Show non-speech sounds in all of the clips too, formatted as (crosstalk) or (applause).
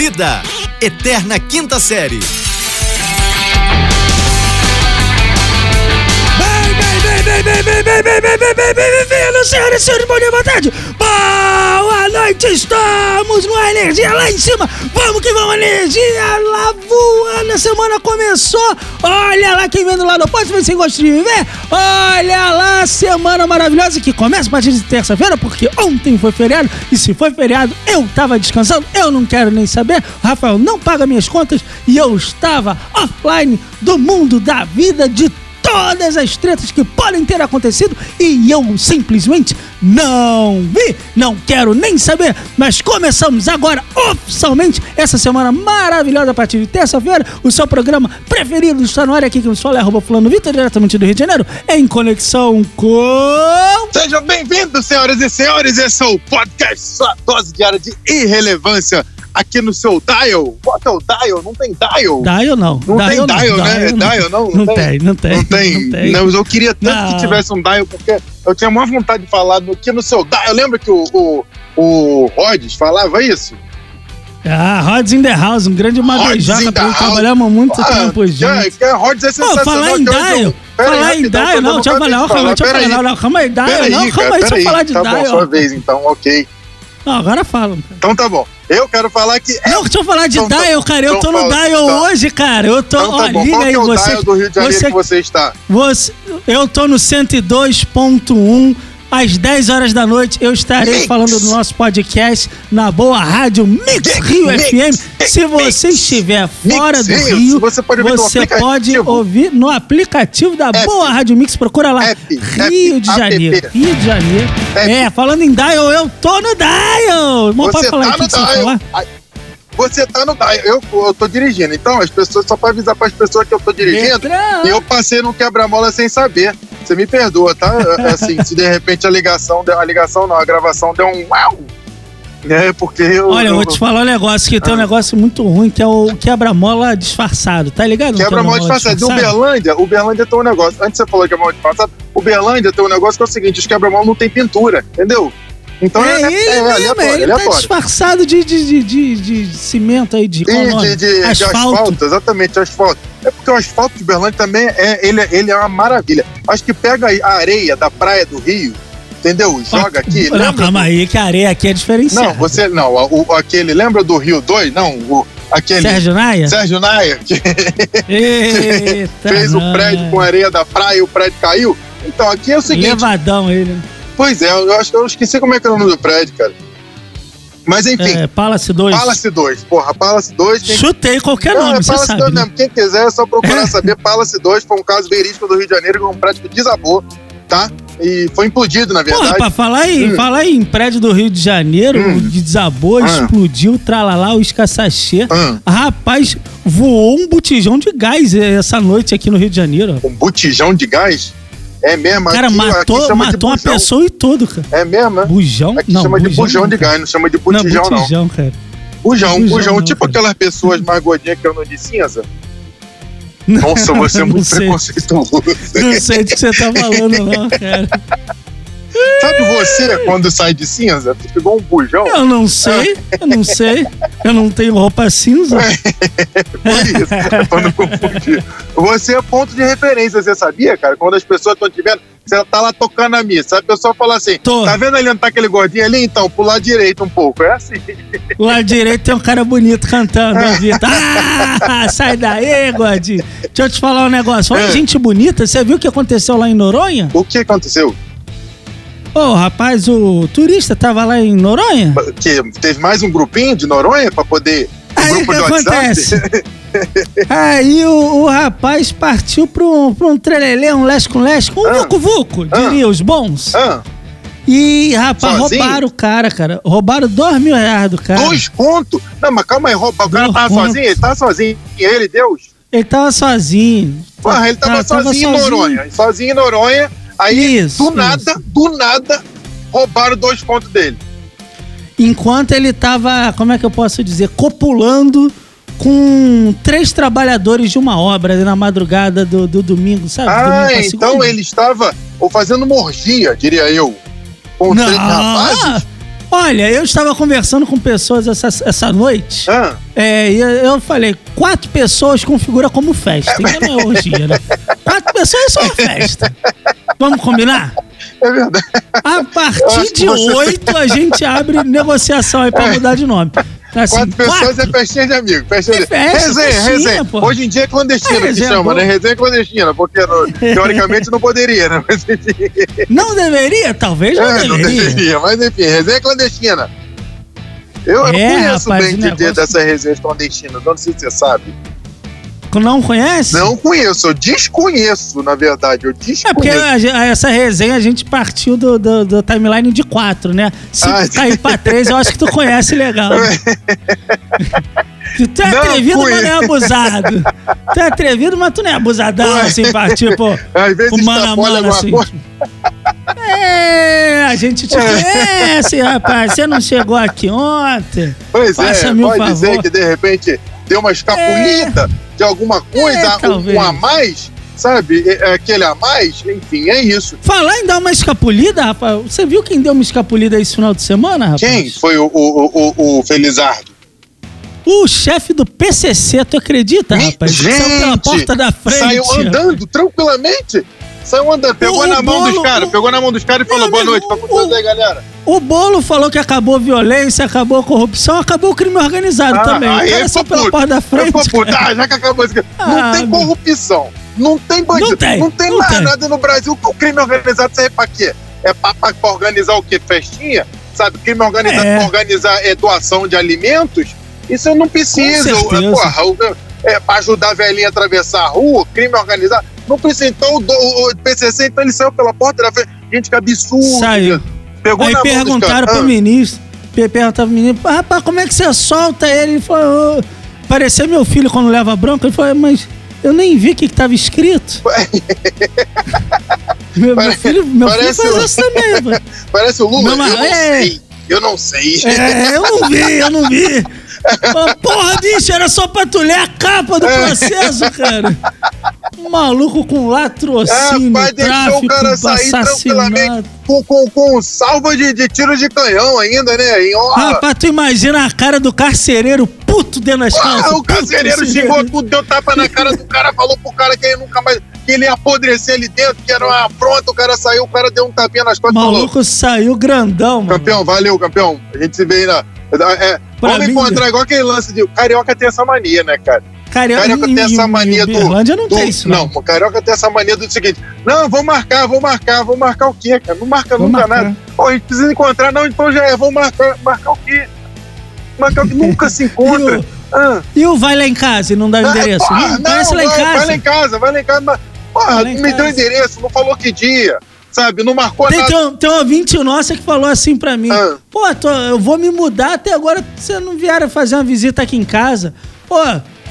Vida, Eterna Quinta Série. Bem, bem, bem, bem, bem, bem, bem, bem, bem, bem, bem, bem, bem, senhoras e senhores, bom dia, boa tarde, boa noite, estamos numa energia lá em cima, vamos que vamos, energia lá voando, a semana começou, olha lá quem vem do lado oposto, sem gosto de viver, olha lá, semana maravilhosa que começa a partir de terça-feira, porque ontem foi feriado, e se foi feriado, eu tava descansando, eu não quero nem saber, o Rafael não paga minhas contas, e eu estava offline do mundo da vida de todas as tretas que podem ter acontecido e eu simplesmente não vi, não quero nem saber. Mas começamos agora oficialmente essa semana maravilhosa a partir de terça-feira. O seu programa preferido está no ar aqui que eu sou é arroba fulano Vitor, diretamente do Rio de Janeiro, em conexão com. Sejam bem-vindos, senhoras e senhores. Esse é o podcast, sua dose diária de irrelevância aqui no seu dial. Bota o dial, não tem dial. Dial não. Não tem dial, né? É dial, não? Não tem, não tem. Não tem. Não tem. Não, mas eu queria tanto Não. que tivesse um dial, porque eu tinha uma vontade de falar no, aqui no seu dial. Lembra que o, o, o Rhodes falava isso? Ah, Rods in the House, um grande Rods ele house. trabalhamos muito Ah, tempo que- juntos. que Rhodes é Pô, sensacional. falar em que Dial, falar em Dial, que não, deixa eu falar, calma, deixa eu Pera falar, aí. não, calma aí, Dial, não, calma aí, deixa eu falar de Tá bom, Dial. sua vez então, ok. Não, agora fala. Então tá bom. Eu quero falar que Não, deixa eu falar de Então Dial, bom. cara, eu tô Então no fala, Dial então. hoje, cara, eu tô, Então ó, tá bom. liga Qual aí, é você, do Rio de Janeiro você, que você está? você, eu tô no 102.1, às 10 horas da noite eu estarei Mix. falando do nosso podcast na boa rádio Mix Mix, Rio mix, FM. Se você estiver fora do Rio, Rio, você pode ouvir no você aplicativo. pode ouvir no aplicativo da App. boa rádio Mix, procura lá. App, Rio app, de Janeiro. Rio de Janeiro. É, falando em Dial, eu tô no Dial. Não pode falar tá aqui no você falar? Você tá no dial. Eu, eu tô dirigindo. Então, as pessoas, só pra avisar pras pessoas que eu tô dirigindo, Letrão. eu passei no quebra-mola sem saber. Você me perdoa, tá? Assim, se de repente a ligação, a ligação não, a gravação deu um uau. É, porque eu. Olha, eu vou te falar um negócio que tem um negócio muito ruim, que é o quebra-mola disfarçado, tá ligado? Quebra-mola disfarçado. De Uberlândia, Uberlândia tem um negócio. Antes você falou quebra-mola disfarçado. Uberlândia tem um negócio que é o seguinte: os quebra-mola não tem pintura, entendeu? Então É, ele mesmo, aleatório, ele tá aleatório. disfarçado de, de, de, de, de cimento aí, de, E de, de, de asfalto. exatamente, asfalto. É porque o asfalto de Berlândia também é, ele, ele é uma maravilha. Acho que pega a areia da praia do Rio, entendeu? Joga aqui. Não, lembra calma do- aí, que a areia aqui é diferenciada. Não, você. Não, o, aquele. Lembra do Rio 2? Não, o, aquele. Sérgio Naia? Sérgio Naia, que (laughs) fez o prédio com areia da praia e o prédio caiu. Então, aqui é o seguinte. Levadão ele. Pois é, eu acho que eu esqueci como é que é o nome do prédio, cara. Mas enfim, É, Palace 2. Palace 2. Porra, Palace 2 tem Chutei qualquer Não, nome, é Palace sabe. 2 né? mesmo. Quem quiser é só procurar (laughs) saber. Palace 2 foi um caso verídico do Rio de Janeiro, que um prédio desabou, tá? E foi implodido, na Porra, verdade. pra falar em, Hum. falar em prédio do Rio de Janeiro, Hum. de desabou, Ah. explodiu, tralalá, o escassachê. Ah, Rapaz, voou um botijão de gás essa noite aqui no Rio de Janeiro. um botijão de gás? É mesmo? Cara, aqui, matou, aqui matou uma bujão. pessoa e tudo, cara. É mesmo, né? Bujão? Aqui não, chama de bujão não, de gás, não chama de Não, botijão, não. botijão, cara. Bujão, Bujão bujão. não, tipo cara. aquelas pessoas mais gordinhas que eu não de cinza. (laughs) Nossa, você é Não muito preconceituoso. Não sei do que você tá falando, não, (laughs) cara. Sabe você, quando sai de cinza, fica igual um bujão? Eu não sei, eu não sei. Eu não tenho roupa cinza. Por isso, é pra não confundir. Você é ponto de referência, você sabia, cara? Quando as pessoas estão te vendo, você tá lá tocando a missa. A pessoa fala assim: Tô. tá vendo ali onde tá aquele gordinho ali? Então, pro lado direito um pouco. É assim. O lado direito tem um cara bonito cantando, Vitor. Ah, sai daí, gordinho. Deixa eu te falar um negócio. Olha, É. gente bonita, você viu o que aconteceu lá em Noronha? O que aconteceu? Ô, rapaz, o turista tava lá em Noronha? Que teve mais um grupinho de Noronha pra poder. Um Aí o grupo que de acontece? (laughs) Aí o, o rapaz partiu pra um, pra um trelelê, um lesco com lesco, um Ah. vucu-vucu, Ah. diria os bons. Ah, E, rapaz, Sozinho? roubaram o cara, cara. Roubaram dois mil reais do cara. dois contos? Não, mas calma aí, roupa. O cara tava sozinho? Ele tava sozinho. E ele, Deus? Ele tava sozinho. Porra, ele tava Cara, sozinho em Noronha. Sozinho em Noronha. Aí, Isso, do isso. nada, do nada, roubaram dois contos dele. Enquanto ele tava, como é que eu posso dizer, copulando com três trabalhadores de uma obra na madrugada do, do domingo, sabe? Ah, domingo então ele estava ou fazendo uma orgia, diria eu, com três Não, rapazes. Olha, eu estava conversando com pessoas essa, essa noite. Ah, É, e eu falei, quatro pessoas configura como festa. Ainda não é orgia, né? Quatro pessoas é só uma festa. Vamos combinar? é verdade. A partir de oito a gente abre negociação aí pra mudar de nome. Assim, Quatro pessoas é festinha de amigo. Festinha de... É festa, resenha, festinha, resenha. pô. Hoje em dia é clandestina É, que resenha chama, né? Resenha clandestina, porque (laughs) teoricamente não poderia, né? Mas, Não deveria? Talvez não é, não deveria. deveria. Mas enfim, resenha clandestina. Eu, eu É, conheço rapaz, bem o de, de, negócio- dessas resenhas clandestinas, não sei se você sabe. Não conhece? Não conheço, eu desconheço, na verdade. Eu desconheço. É porque a gen- essa resenha a gente partiu do, do, do timeline de quatro, né? Se Ah, cair pra três, eu acho que tu conhece legal. (laughs) Tu é Não atrevido, mas conheço. não é abusado. Tu é atrevido, mas tu não é abusadão, Ué. assim, pra, tipo, (laughs) Às vezes o mano a mano, assim. É, a gente te conhece, rapaz. Você não chegou aqui ontem. Pois é, Faça-me um pode favor. dizer que de repente deu uma escapulida de alguma coisa, É, um- um a mais, sabe? É, é Aquele a mais, enfim, é isso. Falar em dar uma escapulida, rapaz. Você viu quem deu uma escapulida esse final de semana, rapaz? Quem foi o, o, o, o Felizardo? O chefe do PCC, tu acredita, rapaz? Saiu pela Gente, porta da frente. Saiu andando tranquilamente. Saiu andando, pegou O na mão bolo- dos caras, o- pegou na mão dos caras e falou boa noite pra o- vocês aí, galera. O Bolo falou que acabou a violência, acabou a corrupção, acabou o crime organizado Ah, também. O aí cara eu saiu tô pela porta da Eu frente. cara. Ah, já que acabou isso. Ah, Não tem corrupção. Não tem bandido. Não tem, não mais tem. nada no Brasil. O crime organizado serve pra quê? É pra, pra- pra organizar o quê? Festinha? Sabe? Crime organizado É. pra organizar é, doação de alimentos? Isso não precisa. Com certeza. Porra, o- é, pra ajudar a velhinha a atravessar a rua, crime organizado. Não precisa. Então o, PCC, então ele saiu pela porta da frente. Gente, que absurdo. Saiu. Pegou Aí dos perguntaram pro ministro, pe- perguntaram pro ministro, rapaz, como é que você solta ele? Ele falou, "Ô, parecia meu filho quando leva bronca. Ele falou, mas eu nem vi o que, que tava escrito. (laughs) meu, meu filho, meu filho faz o- isso também. pô. (laughs) Parece o Lula. Eu não é. sei. Eu não sei. É, eu não vi, eu não vi. (laughs) Porra, bicho, era só pra tu ler a capa do É. processo, cara. Maluco com latrocínio, Rapaz, deixou tráfico, o cara sair assassinato. tranquilamente com, com, com salva de, de tiro de canhão ainda, né? Em. Rapaz, tu imagina a cara do carcereiro puto dentro das calças. Ah, o carcereiro xingou tudo, deu tapa na cara do cara, falou pro cara que ele nunca mais. que ele ia apodrecer ali dentro, que era uma afronta, o cara saiu, o cara deu um tapinha nas O costas e falou: maluco saiu grandão, mano. Campeão, valeu, campeão. A gente se vê aí na. É, Pra vamos mim, encontrar igual aquele lance de. Carioca tem essa mania, né, cara? Carioca, Carioca em- tem essa mania do. Berlândia não do- tem isso, não. não, Carioca tem essa mania do seguinte: não, vou marcar, vou marcar, vou marcar o quê, cara? Não marca Vou nunca marcar. nada. Pô, a gente precisa encontrar, não, então já é, vou marcar, marcar o quê? Marcar o que nunca se (laughs) encontra. E o, Ah, e o vai lá em casa e não dá o ah, endereço? porra, Não, Parece lá em vai, casa. Vai lá em casa, vai lá em casa. Mas, porra, não me deu endereço, não falou que dia, sabe? Não marcou Tem, nada. tem, um, tem um ouvinte nossa que falou assim pra mim: Ah. Pô, tô- eu vou me mudar até agora. Você não vieram fazer uma visita aqui em casa? Pô,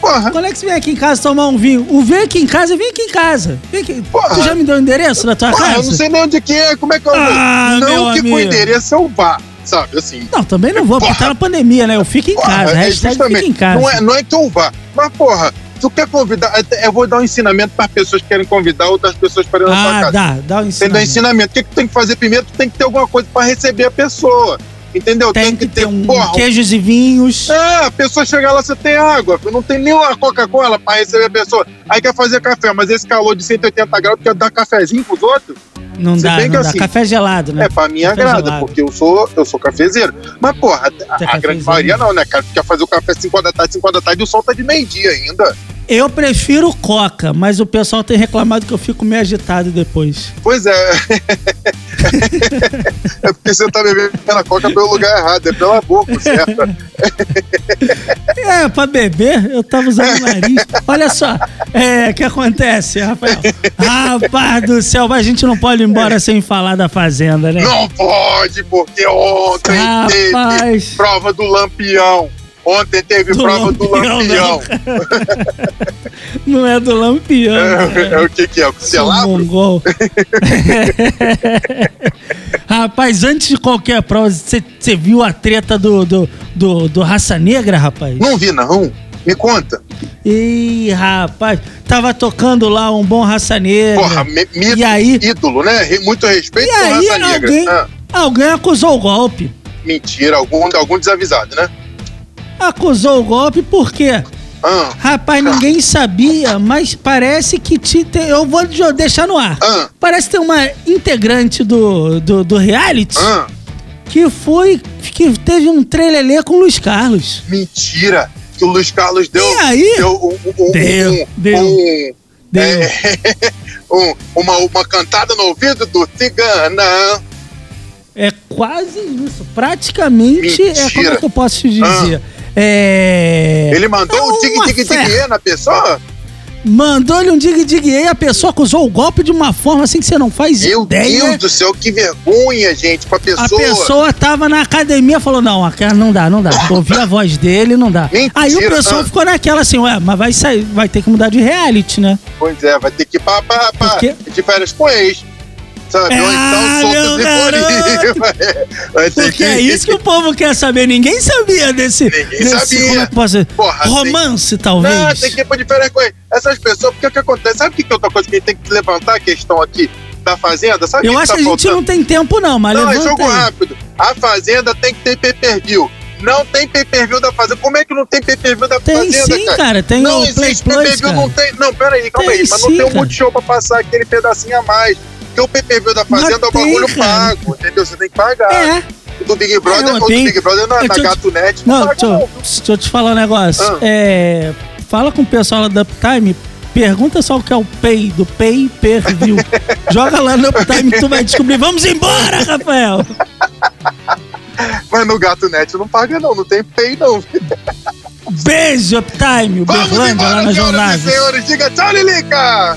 Porra, quando é que você vem aqui em casa tomar um vinho? O vem aqui em casa, vem aqui em casa. Vem aqui. Porra. Tu já me deu o endereço da tua porra, casa? eu não sei nem onde que é, como é que eu vou? Ah, meu não que com o amigo. endereço eu vá, sabe? Assim. Não, também não vou, porque Porra. tá na pandemia, né? Eu fico em Porra, casa. é Hashtag fica justamente, em casa. Não é, não é que eu vá, mas porra, tu quer convidar, eu vou dar um ensinamento para pessoas que querem convidar outras pessoas para ir na ah, casa. dá, dá um ensinamento. Ensinamento. O que, que tu tem que fazer primeiro? Tu tem que ter alguma coisa para receber a pessoa. Entendeu? Tem que ter um porra, queijos e vinhos. Ah, a pessoa chega lá, você tem água, não tem nenhuma Coca-Cola pra receber a pessoa. Aí quer fazer café, mas esse calor de 180 graus, quer dar cafezinho pros outros? Não Se dá, bem não que dá. assim, Café gelado, né? É, pra mim Café agrada, gelado. porque eu sou, eu sou cafezeiro. Mas, porra, a, a cafezeiro? grande maioria não, né, cara? Tu quer fazer o café 5 horas da tarde, 5 horas da tarde e o sol tá de meio-dia ainda. Eu prefiro coca, mas o pessoal tem reclamado que eu fico meio agitado depois. Pois é. (laughs) é porque você tá bebendo a coca pelo lugar errado, é pela boca, certo? (laughs) É, pra beber, eu tava usando o nariz. Olha só, é, o que acontece, Rafael? Rapaz do céu, a gente não pode ir embora sem falar da Fazenda, né? Não pode, porque ontem teve Rapaz, prova do Lampião. Ontem teve Do prova do Lampião, Lampião. (laughs) não é do Lampião. É, cara. é o que que é? O Celabro? mongol. (laughs) rapaz, antes de qualquer prova, você viu a treta do, do, do, do Raça Negra, rapaz? Não vi, não. Me conta. Ih, rapaz, tava tocando lá um bom Raça Negra. Porra, mito, E aí? ídolo, né? Muito respeito E por aí raça negra. alguém, Ah, alguém acusou o golpe. Mentira, algum, algum desavisado, né? Acusou o golpe por quê? Ah, Rapaz, ninguém sabia, mas parece que te, te- eu vou deixar no ar. ah, Parece ter uma integrante do, do, do reality ah. que foi. que teve um trelelê com o Luiz Carlos. Mentira. Que o Luiz Carlos deu. E aí? Deu um. um, Deu, um, deu. Deu. é, (laughs) um- uma, uma cantada no ouvido do Cigana. É quase isso. Praticamente é como Mentira. é que eu posso te dizer. É. Ele mandou É o dig uma dig fé. dig na pessoa? Mandou-lhe um dig dig e a pessoa acusou o golpe de uma forma assim que você não faz Meu ideia. Deus do céu, que vergonha, gente, pra A pessoa. pessoa tava na academia falou: não, aquela não dá, não dá. (laughs) Ouvi a voz dele, não dá. Mentira, Aí o pessoal ah. ficou naquela assim, ué, mas vai sair, vai ter que mudar de reality, né? Pois é, vai ter que ir pra, pra, pra de férias com ex. Sabe? Ou Ah, então (laughs) ter Porque é isso que o povo quer saber. Ninguém sabia desse. Ninguém desse sabia. Como é que posso? Porra, tem- Romance, talvez. Não, tem que ir pra com ex. Essas pessoas, porque o que acontece? Sabe o que que é outra coisa que a gente tem que levantar a questão aqui da Fazenda? Sabe Eu que acho tá que a gente faltando? não tem tempo, não, mas Não, é jogo aí. rápido. A Fazenda tem que ter pay-per-view. Não tem pay-per-view da Fazenda. Como é que não tem pay-per-view da Tem Fazenda, sim, cara? cara. Tem não o Play existe Plus, pay-per-view, cara. não tem. Não, peraí, calma Tem aí. Mas não tem um cara. multishow pra passar aquele pedacinho a mais. Porque o pay-per-view da Fazenda é um bagulho cara. pago, entendeu? Você tem que pagar. É. O do Big Brother, É, tem- Big Brother na, É, na eu te- Gato Net não, Não, paga deixa, não. eu- deixa eu te falar um negócio. Ah. É, fala com o pessoal lá do Uptime, pergunta só o que é o Pay, do Pay Per View. (laughs) Joga lá no Uptime que tu vai descobrir. Vamos embora, Rafael! Mas no Gato Net não paga não, não tem pay não. Beijo, Uptime, o Vamos Berlândia lá embora, na senhoras e senhores. Diga tchau, Lilica!